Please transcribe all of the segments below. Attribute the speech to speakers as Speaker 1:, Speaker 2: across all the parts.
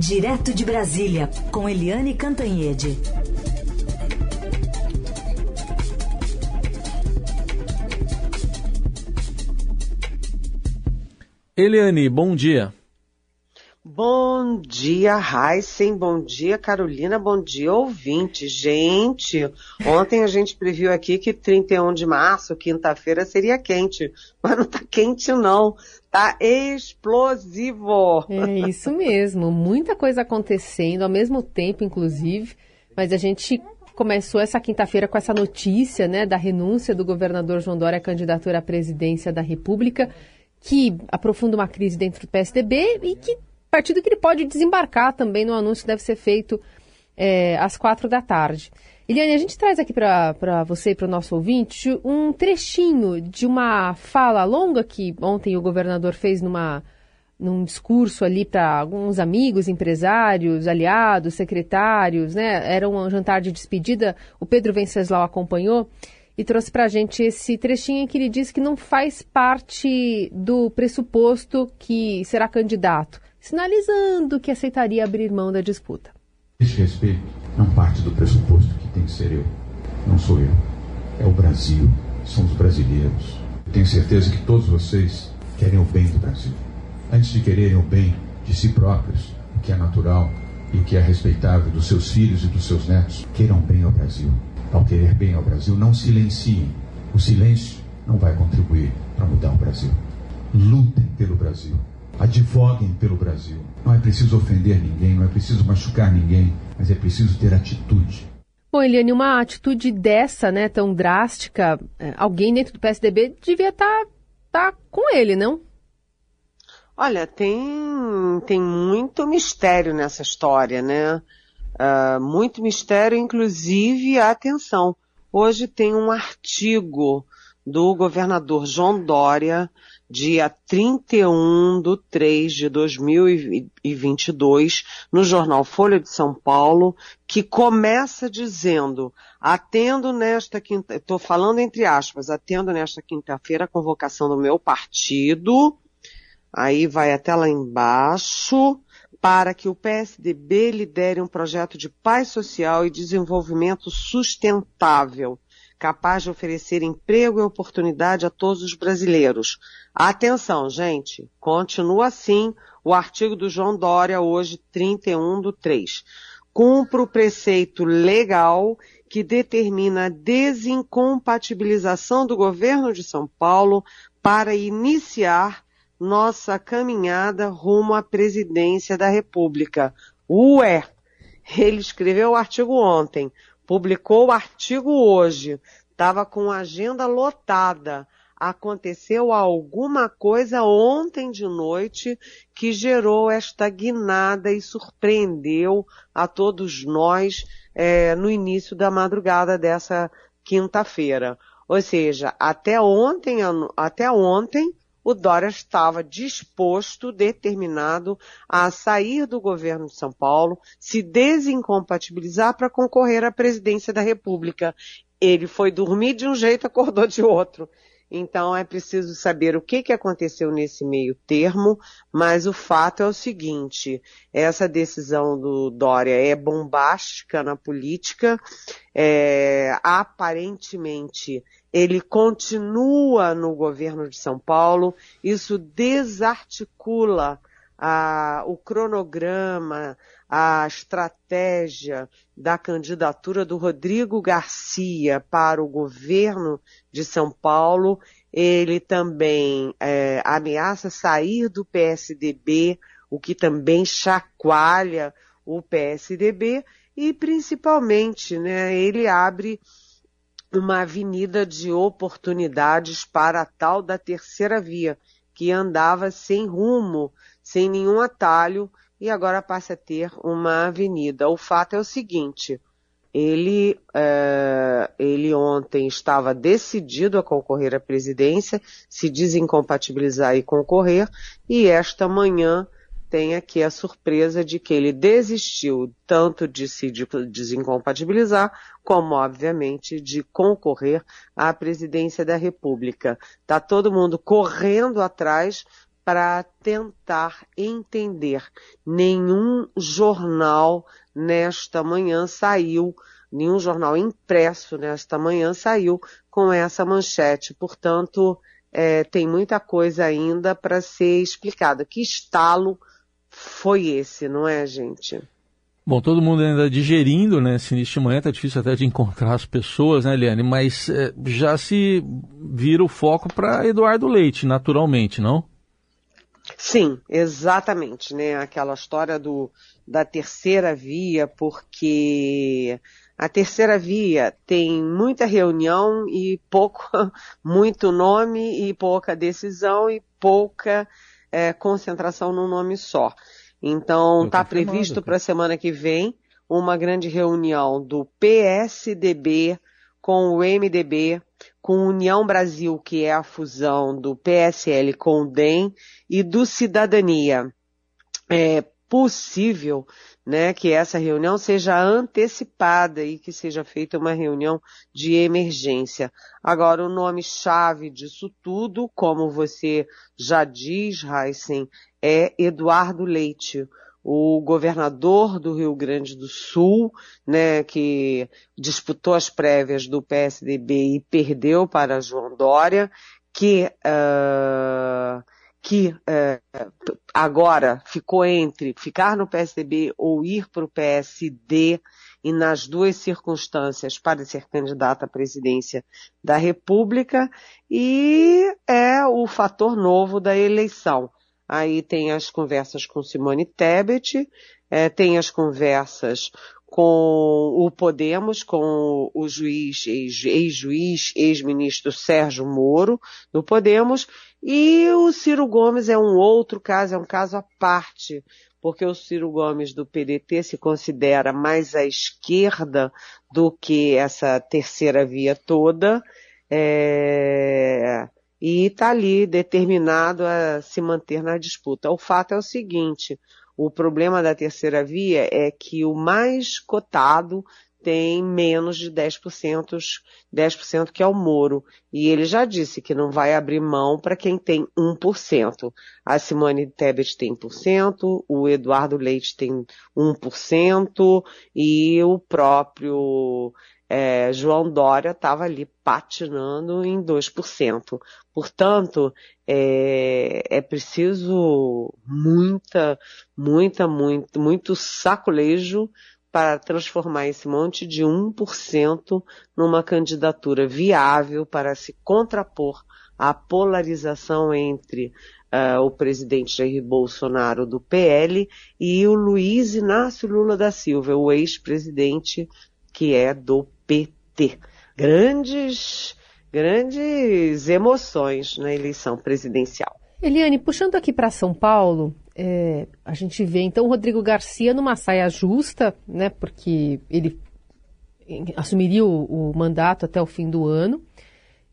Speaker 1: Direto de Brasília, com Eliane Cantanhede.
Speaker 2: Eliane, bom dia.
Speaker 3: Bom dia, Heisen. Bom dia, Carolina. Bom dia, ouvinte. Gente, ontem a gente previu aqui que 31 de março, quinta-feira, seria quente. Mas não tá quente, não. Tá explosivo.
Speaker 4: É isso mesmo. Muita coisa acontecendo ao mesmo tempo, inclusive. Mas a gente começou essa quinta-feira com essa notícia, né, da renúncia do governador João Dória à candidatura à presidência da República, que aprofunda uma crise dentro do PSDB e que partido que ele pode desembarcar também no anúncio que deve ser feito é, às quatro da tarde. Eliane, a gente traz aqui para você e para o nosso ouvinte um trechinho de uma fala longa que ontem o governador fez numa, num discurso ali para alguns amigos, empresários, aliados, secretários, né? Era um jantar de despedida. O Pedro Venceslau acompanhou e trouxe para a gente esse trechinho em que ele diz que não faz parte do pressuposto que será candidato sinalizando que aceitaria abrir mão da disputa.
Speaker 5: Esse respeito não parte do pressuposto que tem que ser eu. Não sou eu. É o Brasil. São os brasileiros. Eu tenho certeza que todos vocês querem o bem do Brasil. Antes de quererem o bem de si próprios, o que é natural e o que é respeitável dos seus filhos e dos seus netos, queiram bem ao Brasil. Ao querer bem ao Brasil, não silenciem. O silêncio não vai contribuir para mudar o Brasil. Lutem pelo Brasil advoguem pelo Brasil. Não é preciso ofender ninguém, não é preciso machucar ninguém, mas é preciso ter atitude.
Speaker 4: Bom, Eliane, uma atitude dessa, né, tão drástica, é, alguém dentro do PSDB devia estar tá, tá com ele, não?
Speaker 3: Olha, tem, tem muito mistério nessa história, né? Uh, muito mistério, inclusive, atenção, hoje tem um artigo do governador João Dória dia 31 de 3 de 2022, no jornal Folha de São Paulo, que começa dizendo, atendo nesta quinta, estou falando entre aspas, atendo nesta quinta-feira a convocação do meu partido, aí vai até lá embaixo, para que o PSDB lidere um projeto de paz social e desenvolvimento sustentável capaz de oferecer emprego e oportunidade a todos os brasileiros. Atenção, gente, continua assim o artigo do João Dória, hoje 31 do 3. Cumpre o preceito legal que determina a desincompatibilização do governo de São Paulo para iniciar nossa caminhada rumo à presidência da República. Ué! Ele escreveu o artigo ontem publicou o artigo hoje, estava com a agenda lotada. Aconteceu alguma coisa ontem de noite que gerou esta guinada e surpreendeu a todos nós é, no início da madrugada dessa quinta-feira. Ou seja, até ontem, até ontem, o Dória estava disposto, determinado a sair do governo de São Paulo, se desincompatibilizar para concorrer à presidência da República. Ele foi dormir de um jeito, acordou de outro. Então é preciso saber o que, que aconteceu nesse meio termo, mas o fato é o seguinte, essa decisão do Dória é bombástica na política, é, aparentemente ele continua no governo de São Paulo, isso desarticula a, o cronograma, a estratégia da candidatura do Rodrigo Garcia para o governo de São Paulo. Ele também é, ameaça sair do PSDB, o que também chacoalha o PSDB e principalmente, né, ele abre uma avenida de oportunidades para a tal da terceira via, que andava sem rumo, sem nenhum atalho, e agora passa a ter uma avenida. O fato é o seguinte, ele, é, ele ontem estava decidido a concorrer à presidência, se desincompatibilizar e concorrer, e esta manhã tem aqui a surpresa de que ele desistiu tanto de se desincompatibilizar, como, obviamente, de concorrer à presidência da República. Está todo mundo correndo atrás para tentar entender. Nenhum jornal nesta manhã saiu, nenhum jornal impresso nesta manhã saiu com essa manchete. Portanto, é, tem muita coisa ainda para ser explicada. Que estalo foi esse, não é, gente?
Speaker 2: Bom, todo mundo ainda digerindo, né? Neste momento é difícil até de encontrar as pessoas, né, Eliane? Mas é, já se vira o foco para Eduardo Leite, naturalmente, não?
Speaker 3: Sim, exatamente, né? Aquela história do, da terceira via, porque a terceira via tem muita reunião e pouco, muito nome e pouca decisão e pouca é, concentração num nome só. Então, está previsto para a semana que vem uma grande reunião do PSDB com o MDB, com União Brasil, que é a fusão do PSL com o DEM, e do Cidadania. É possível né, que essa reunião seja antecipada e que seja feita uma reunião de emergência. Agora, o nome-chave disso tudo, como você já diz, Heisen, é Eduardo Leite, o governador do Rio Grande do Sul, né, que disputou as prévias do PSDB e perdeu para João Dória, que uh, que é, agora ficou entre ficar no PSDB ou ir para o PSD e nas duas circunstâncias para ser candidato à presidência da República e é o fator novo da eleição. Aí tem as conversas com Simone Tebet, é, tem as conversas com o Podemos, com o juiz, ex-juiz, ex-ministro Sérgio Moro, do Podemos, e o Ciro Gomes é um outro caso, é um caso à parte, porque o Ciro Gomes do PDT se considera mais à esquerda do que essa terceira via toda, é, e está ali determinado a se manter na disputa. O fato é o seguinte, o problema da terceira via é que o mais cotado tem menos de 10%, 10% que é o Moro. E ele já disse que não vai abrir mão para quem tem 1%. A Simone Tebet tem 1%, o Eduardo Leite tem 1% e o próprio é, João Dória estava ali patinando em 2%. Portanto, é, é preciso muita, muita, muito, muito sacolejo para transformar esse monte de 1% numa candidatura viável para se contrapor à polarização entre uh, o presidente Jair Bolsonaro do PL e o Luiz Inácio Lula da Silva, o ex-presidente que é do PT. Grandes, grandes emoções na eleição presidencial.
Speaker 4: Eliane, puxando aqui para São Paulo, é, a gente vê então o Rodrigo Garcia numa saia justa, né, porque ele assumiria o, o, mandato até o fim do ano.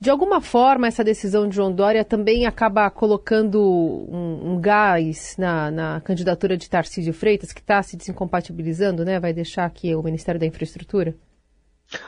Speaker 4: De alguma forma, essa decisão de João Dória também acaba colocando um, um gás na, na, candidatura de Tarcísio Freitas, que está se desincompatibilizando, né? Vai deixar aqui o Ministério da Infraestrutura?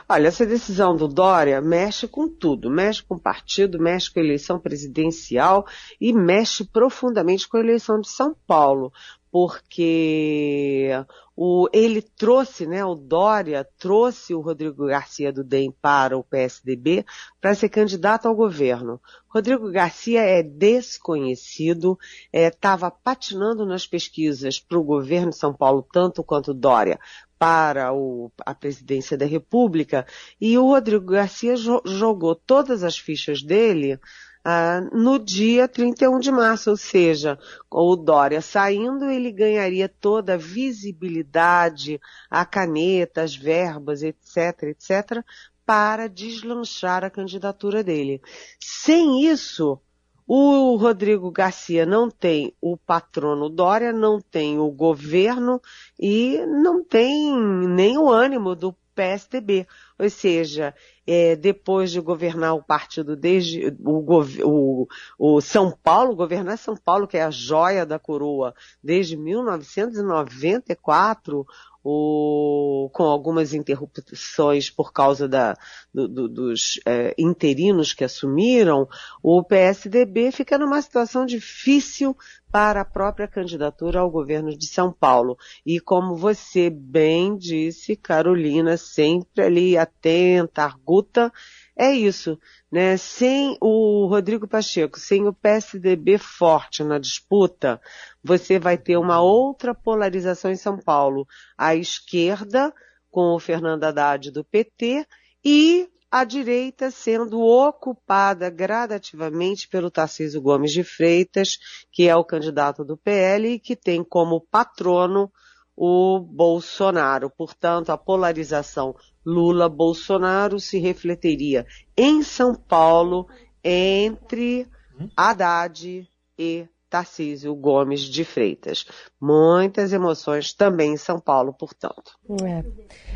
Speaker 3: Olha, essa decisão do Dória mexe com tudo, mexe com o partido, mexe com a eleição presidencial e mexe profundamente com a eleição de São Paulo, porque o, ele trouxe, né, o Dória trouxe o Rodrigo Garcia do DEM para o PSDB para ser candidato ao governo. Rodrigo Garcia é desconhecido, estava é, patinando nas pesquisas para o governo de São Paulo tanto quanto Dória, para o, a presidência da República e o Rodrigo Garcia jo jogou todas as fichas dele ah, no dia 31 de março, ou seja, o Dória saindo, ele ganharia toda a visibilidade, a caneta, as verbas, etc., etc., para deslanchar a candidatura dele. Sem isso, o Rodrigo Garcia não tem o patrono Dória, não tem o governo e não tem nem o ânimo do PSDB. Ou seja, é, depois de governar o partido desde o, o, o, São Paulo, governar São Paulo, que é a joia da coroa, desde 1994, o, com algumas interrupções por causa da, do, do, dos é, interinos que assumiram, o PSDB fica numa situação difícil para a própria candidatura ao governo de São Paulo. E como você bem disse, Carolina, sempre ali atenta, arguta, é isso, né? Sem o Rodrigo Pacheco, sem o PSDB forte na disputa, você vai ter uma outra polarização em São Paulo. A esquerda, com o Fernando Haddad do PT, e a direita sendo ocupada gradativamente pelo Tarcísio Gomes de Freitas, que é o candidato do PL e que tem como patrono o Bolsonaro. Portanto, a polarização Lula-Bolsonaro se refletiria em São Paulo entre Haddad e Tarcísio Gomes de Freitas. Muitas emoções também em São Paulo, portanto.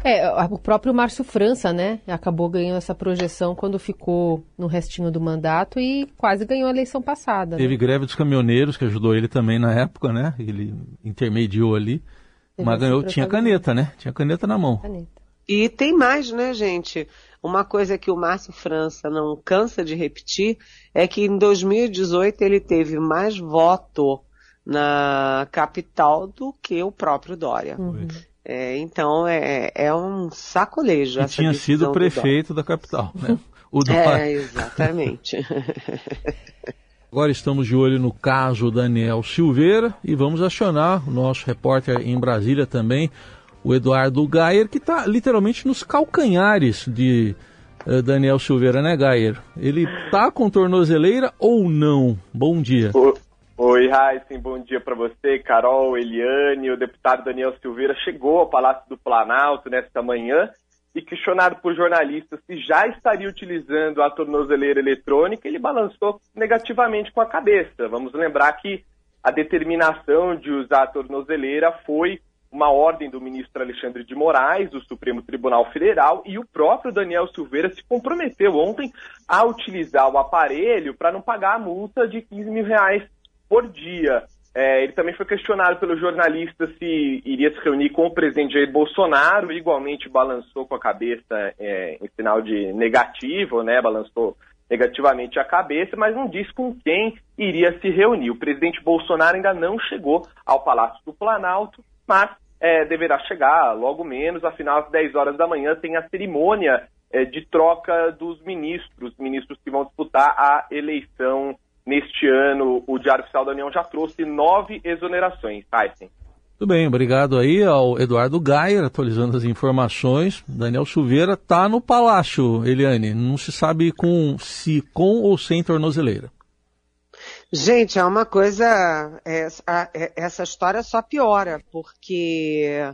Speaker 4: É. é. o próprio Márcio França, né, acabou ganhando essa projeção quando ficou no restinho do mandato e quase ganhou a eleição passada.
Speaker 2: Teve
Speaker 4: né?
Speaker 2: greve dos caminhoneiros, que ajudou ele também na época, né, ele intermediou ali, mas ganhou, tinha caneta, né, tinha caneta na mão. Caneta.
Speaker 3: E tem mais, né, gente? Uma coisa que o Márcio França não cansa de repetir é que em 2018 ele teve mais voto na capital do que o próprio Dória. Uhum. É, então é, é um sacolejo.
Speaker 2: E tinha sido prefeito da capital, né? O Dória.
Speaker 3: É, exatamente.
Speaker 2: Agora estamos de olho no caso Daniel Silveira e vamos acionar o nosso repórter em Brasília também, o Eduardo Gayer, que está literalmente nos calcanhares de uh, Daniel Silveira, né, Gayer? Ele tá com tornozeleira ou não? Bom dia.
Speaker 6: Oi, Raíssen, bom dia para você, Carol, Eliane. O deputado Daniel Silveira chegou ao Palácio do Planalto nesta manhã e questionado por jornalistas se já estaria utilizando a tornozeleira eletrônica, ele balançou negativamente com a cabeça. Vamos lembrar que a determinação de usar a tornozeleira foi uma ordem do ministro Alexandre de Moraes, do Supremo Tribunal Federal, e o próprio Daniel Silveira se comprometeu ontem a utilizar o aparelho para não pagar a multa de 15 mil reais por dia. É, ele também foi questionado pelo jornalista se iria se reunir com o presidente Jair Bolsonaro, igualmente balançou com a cabeça é, em sinal de negativo, né? Balançou negativamente a cabeça, mas não disse com quem iria se reunir. O presidente Bolsonaro ainda não chegou ao Palácio do Planalto, mas é, deverá chegar logo menos, afinal, às 10 horas da manhã tem a cerimônia é, de troca dos ministros, ministros que vão disputar a eleição neste ano. O Diário Oficial da União já trouxe nove exonerações, Tyson.
Speaker 2: Tudo bem, obrigado aí ao Eduardo Gayer, atualizando as informações. Daniel Silveira está no palácio, Eliane. Não se sabe com se com ou sem tornozeleira.
Speaker 3: Gente, é uma coisa. É, é, essa história só piora, porque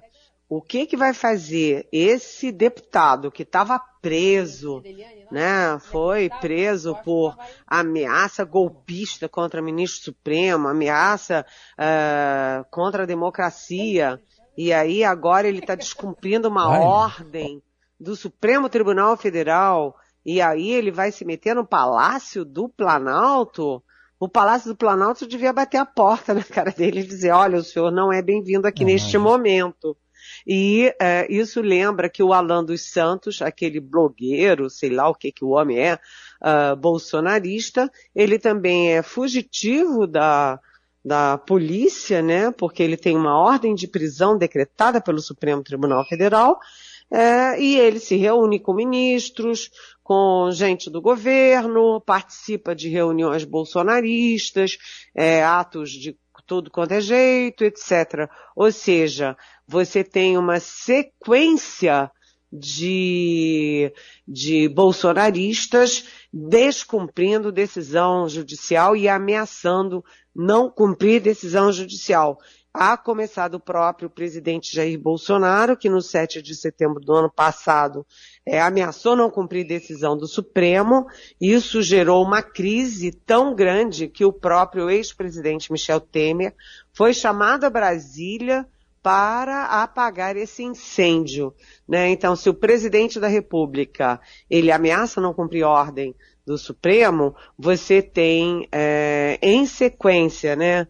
Speaker 3: o que, que vai fazer esse deputado que estava preso, né? Foi preso por ameaça golpista contra o ministro Supremo, ameaça uh, contra a democracia, e aí agora ele está descumprindo uma Ai. ordem do Supremo Tribunal Federal, e aí ele vai se meter no Palácio do Planalto? O Palácio do Planalto devia bater a porta na cara dele e dizer, olha, o senhor não é bem-vindo aqui neste momento. E é, isso lembra que o Alan dos Santos, aquele blogueiro, sei lá o que que o homem é, uh, bolsonarista, ele também é fugitivo da, da polícia, né? Porque ele tem uma ordem de prisão decretada pelo Supremo Tribunal Federal, é, e ele se reúne com ministros, com gente do governo, participa de reuniões bolsonaristas, é, atos de tudo quanto é jeito, etc. Ou seja, você tem uma sequência de, de bolsonaristas descumprindo decisão judicial e ameaçando não cumprir decisão judicial a começar do próprio presidente Jair Bolsonaro, que no 7 de setembro do ano passado é, ameaçou não cumprir decisão do Supremo. Isso gerou uma crise tão grande que o próprio ex-presidente Michel Temer foi chamado a Brasília para apagar esse incêndio. Né? Então, se o presidente da República ele ameaça não cumprir ordem do Supremo, você tem é, em sequência, né?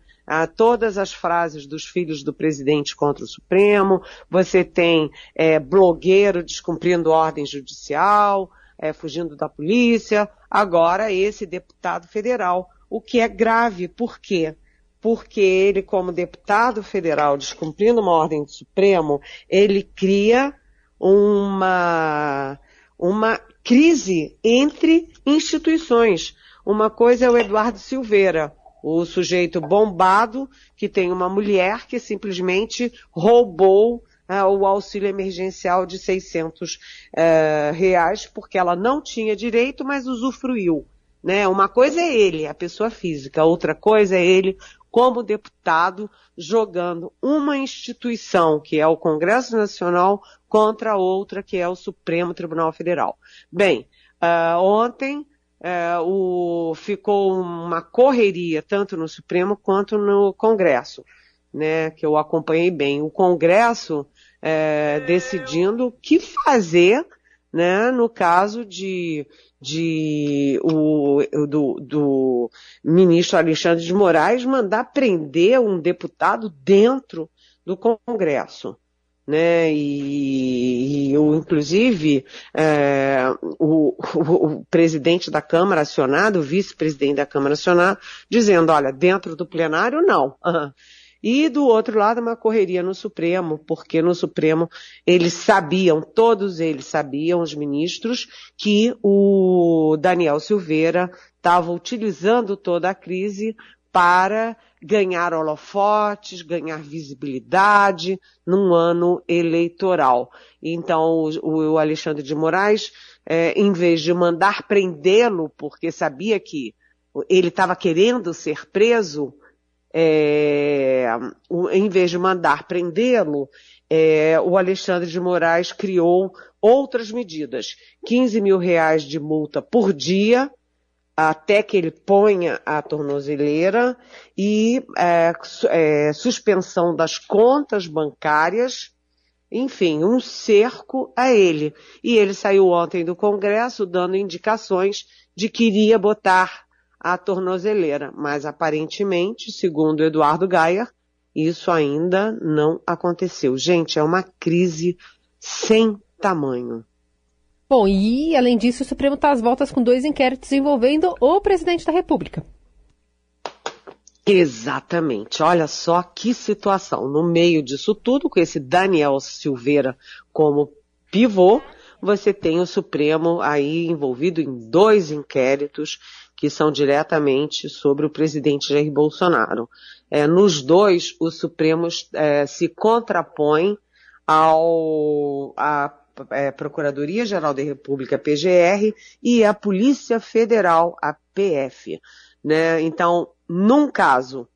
Speaker 3: Todas as frases dos filhos do presidente contra o Supremo, você tem é, blogueiro descumprindo ordem judicial, é, fugindo da polícia, agora esse deputado federal, o que é grave, por quê? Porque ele, como deputado federal, descumprindo uma ordem do Supremo, ele cria uma, uma crise entre instituições. Uma coisa é o Eduardo Silveira, o sujeito bombado que tem uma mulher que simplesmente roubou uh, o auxílio emergencial de 600 uh, eh, reais porque ela não tinha direito, mas usufruiu. Né? Uma coisa é ele, a pessoa física, outra coisa é ele como deputado jogando uma instituição, que é o Congresso Nacional, contra outra, que é o Supremo Tribunal Federal. Bem, uh, ontem é, o, ficou uma correria tanto no Supremo quanto no Congresso, né, que eu acompanhei bem. O Congresso é, decidindo o que fazer, né, no caso de, de o, do, do ministro Alexandre de Moraes mandar prender um deputado dentro do Congresso né? E, e eu, inclusive, é, o, o, o, presidente da Câmara acionado, o vice-presidente da Câmara acionado, dizendo, olha, dentro do plenário não. E do outro lado, uma correria no Supremo, porque no Supremo eles sabiam, todos eles sabiam, os ministros, que o Daniel Silveira estava utilizando toda a crise para ganhar holofotes, ganhar visibilidade num ano eleitoral. Então, o, Alexandre de Moraes, é, em vez de mandar prendê-lo, porque sabia que ele estava querendo ser preso, é, em vez de mandar prendê-lo, é, o Alexandre de Moraes criou outras medidas. 15 mil reais de multa por dia, até que ele ponha a tornozeleira e é, é, suspensão das contas bancárias, enfim, um cerco a ele. E ele saiu ontem do Congresso dando indicações de que iria botar a tornozeleira, mas aparentemente, segundo Eduardo Gaia, isso ainda não aconteceu. Gente, é uma crise sem tamanho.
Speaker 4: Bom, e além disso, o Supremo está às voltas com dois inquéritos envolvendo o presidente da República.
Speaker 3: Exatamente. Olha só que situação. No meio disso tudo, com esse Daniel Silveira como pivô, você tem o Supremo aí envolvido em dois inquéritos que são diretamente sobre o presidente Jair Bolsonaro. É, nos dois, o Supremo é, se contrapõe ao, a é, Procuradoria-Geral da República, PGR, e a Polícia Federal, a PF. Né? Então, num caso,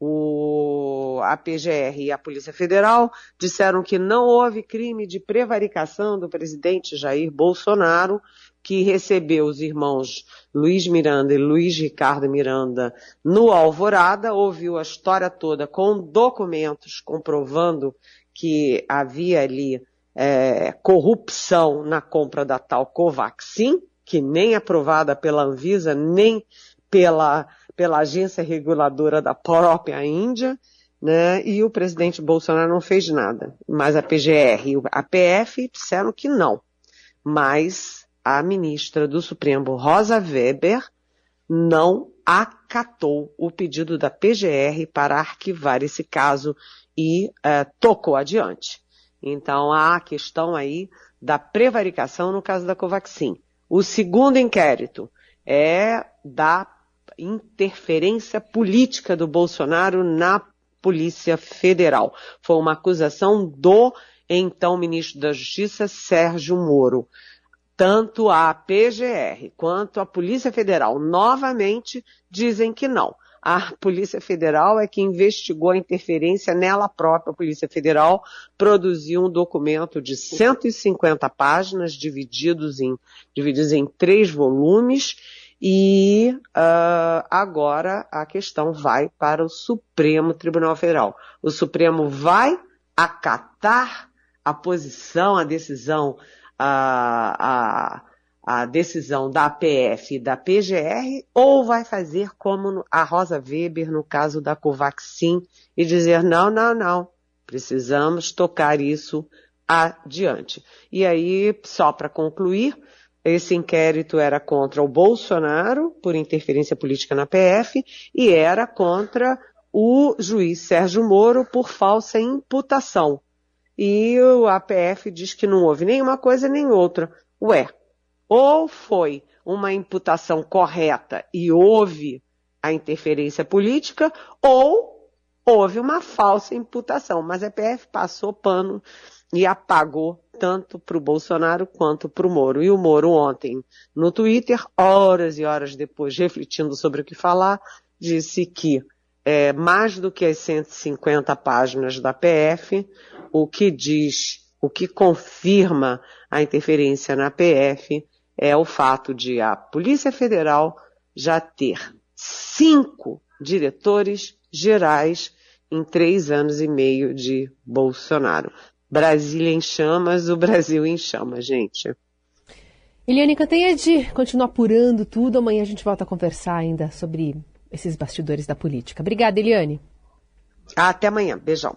Speaker 3: o, a PGR e a Polícia Federal disseram que não houve crime de prevaricação do presidente Jair Bolsonaro, que recebeu os irmãos Luiz Miranda e Luiz Ricardo Miranda no Alvorada, ouviu a história toda com documentos comprovando que havia ali é, corrupção na compra da tal Covaxin, que nem aprovada pela Anvisa, nem pela, pela agência reguladora da própria Índia, né? E o presidente Bolsonaro não fez nada. Mas a PGR e a PF disseram que não. Mas a ministra do Supremo, Rosa Weber, não acatou o pedido da PGR para arquivar esse caso e uh, tocou adiante. Então há a questão aí da prevaricação no caso da Covaxin. O segundo inquérito é da interferência política do Bolsonaro na Polícia Federal. Foi uma acusação do então ministro da Justiça, Sérgio Moro. Tanto a PGR quanto a Polícia Federal novamente dizem que não a Polícia Federal é que investigou a interferência nela própria. A Polícia Federal produziu um documento de 150 páginas, divididos em, divididos em três volumes, e uh, agora a questão vai para o Supremo Tribunal Federal. O Supremo vai acatar a posição, a decisão, a, a a decisão da APF e da PGR, ou vai fazer como a Rosa Weber no caso da Covaxin e dizer não, não, não, precisamos tocar isso adiante. E aí, só para concluir, esse inquérito era contra o Bolsonaro por interferência política na PF e era contra o juiz Sérgio Moro por falsa imputação. E o APF diz que não houve nenhuma coisa nem outra. Ué, ou foi uma imputação correta e houve a interferência política, ou houve uma falsa imputação. Mas a PF passou pano e apagou tanto para o Bolsonaro quanto para o Moro. E o Moro ontem, no Twitter, horas e horas depois, refletindo sobre o que falar, disse que é, mais do que as 150 páginas da PF, o que diz, o que confirma a interferência na PF é o fato de a Polícia Federal já ter cinco diretores gerais em três anos e meio de Bolsonaro. Brasília em chamas, o Brasil em chamas, gente.
Speaker 4: Eliane Cantanhede continua apurando tudo. Amanhã a gente volta a conversar ainda sobre esses bastidores da política. Obrigada, Eliane.
Speaker 3: Até amanhã. Beijão.